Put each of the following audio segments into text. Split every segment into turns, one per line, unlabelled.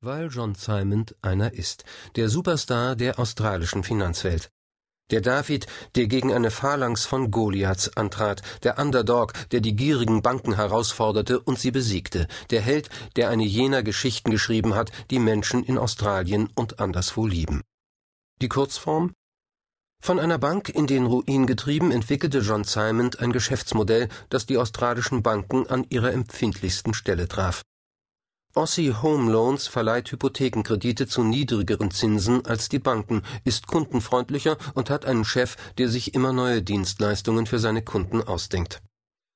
Weil John Simon einer ist, der Superstar der australischen Finanzwelt. Der David, der gegen eine Phalanx von Goliaths antrat, der Underdog, der die gierigen Banken herausforderte und sie besiegte, der Held, der eine jener Geschichten geschrieben hat, die Menschen in Australien und anderswo lieben. Die Kurzform? Von einer Bank in den Ruin getrieben, entwickelte John Simon ein Geschäftsmodell, das die australischen Banken an ihrer empfindlichsten Stelle traf. Aussie Home Loans verleiht Hypothekenkredite zu niedrigeren Zinsen als die Banken, ist kundenfreundlicher und hat einen Chef, der sich immer neue Dienstleistungen für seine Kunden ausdenkt.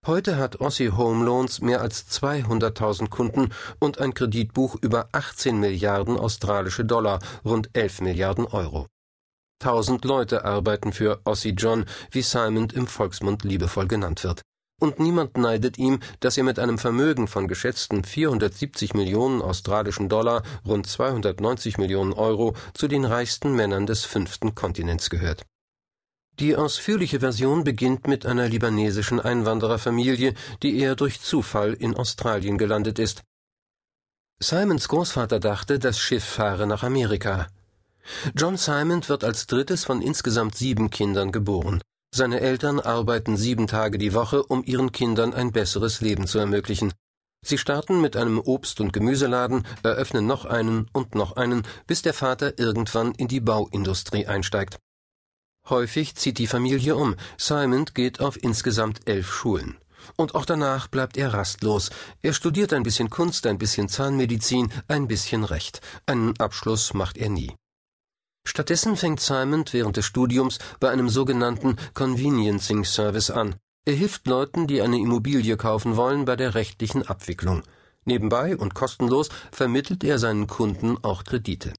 Heute hat Aussie Home Loans mehr als 200.000 Kunden und ein Kreditbuch über 18 Milliarden australische Dollar, rund 11 Milliarden Euro. Tausend Leute arbeiten für Aussie John, wie Simon im Volksmund liebevoll genannt wird und niemand neidet ihm, dass er mit einem Vermögen von geschätzten 470 Millionen australischen Dollar, rund 290 Millionen Euro, zu den reichsten Männern des fünften Kontinents gehört. Die ausführliche Version beginnt mit einer libanesischen Einwandererfamilie, die eher durch Zufall in Australien gelandet ist. Simons Großvater dachte, das Schiff fahre nach Amerika. John Simon wird als drittes von insgesamt sieben Kindern geboren. Seine Eltern arbeiten sieben Tage die Woche, um ihren Kindern ein besseres Leben zu ermöglichen. Sie starten mit einem Obst- und Gemüseladen, eröffnen noch einen und noch einen, bis der Vater irgendwann in die Bauindustrie einsteigt. Häufig zieht die Familie um. Simon geht auf insgesamt elf Schulen. Und auch danach bleibt er rastlos. Er studiert ein bisschen Kunst, ein bisschen Zahnmedizin, ein bisschen Recht. Einen Abschluss macht er nie. Stattdessen fängt Simon während des Studiums bei einem sogenannten Conveniencing Service an. Er hilft Leuten, die eine Immobilie kaufen wollen, bei der rechtlichen Abwicklung. Nebenbei und kostenlos vermittelt er seinen Kunden auch Kredite.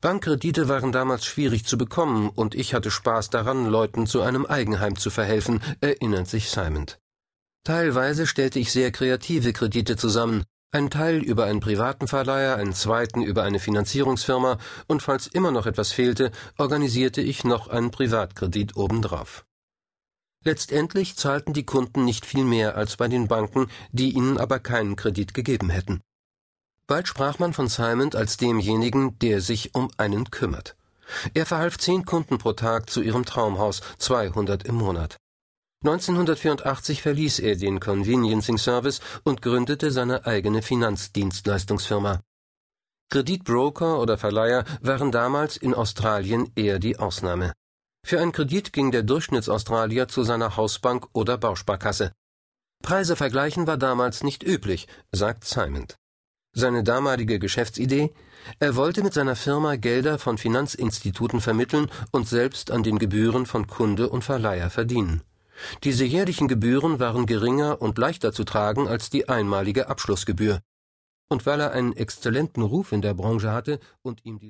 Bankkredite waren damals schwierig zu bekommen und ich hatte Spaß daran, Leuten zu einem Eigenheim zu verhelfen, erinnert sich Simon. Teilweise stellte ich sehr kreative Kredite zusammen, ein Teil über einen privaten Verleiher, einen zweiten über eine Finanzierungsfirma, und falls immer noch etwas fehlte, organisierte ich noch einen Privatkredit obendrauf. Letztendlich zahlten die Kunden nicht viel mehr als bei den Banken, die ihnen aber keinen Kredit gegeben hätten. Bald sprach man von Simon als demjenigen, der sich um einen kümmert. Er verhalf zehn Kunden pro Tag zu ihrem Traumhaus, 200 im Monat. 1984 verließ er den Conveniencing Service und gründete seine eigene Finanzdienstleistungsfirma. Kreditbroker oder Verleiher waren damals in Australien eher die Ausnahme. Für einen Kredit ging der Durchschnittsaustralier zu seiner Hausbank oder Bausparkasse. Preise vergleichen war damals nicht üblich, sagt Simon. Seine damalige Geschäftsidee? Er wollte mit seiner Firma Gelder von Finanzinstituten vermitteln und selbst an den Gebühren von Kunde und Verleiher verdienen. Diese jährlichen Gebühren waren geringer und leichter zu tragen als die einmalige Abschlussgebühr. Und weil er einen exzellenten Ruf in der Branche hatte und ihm die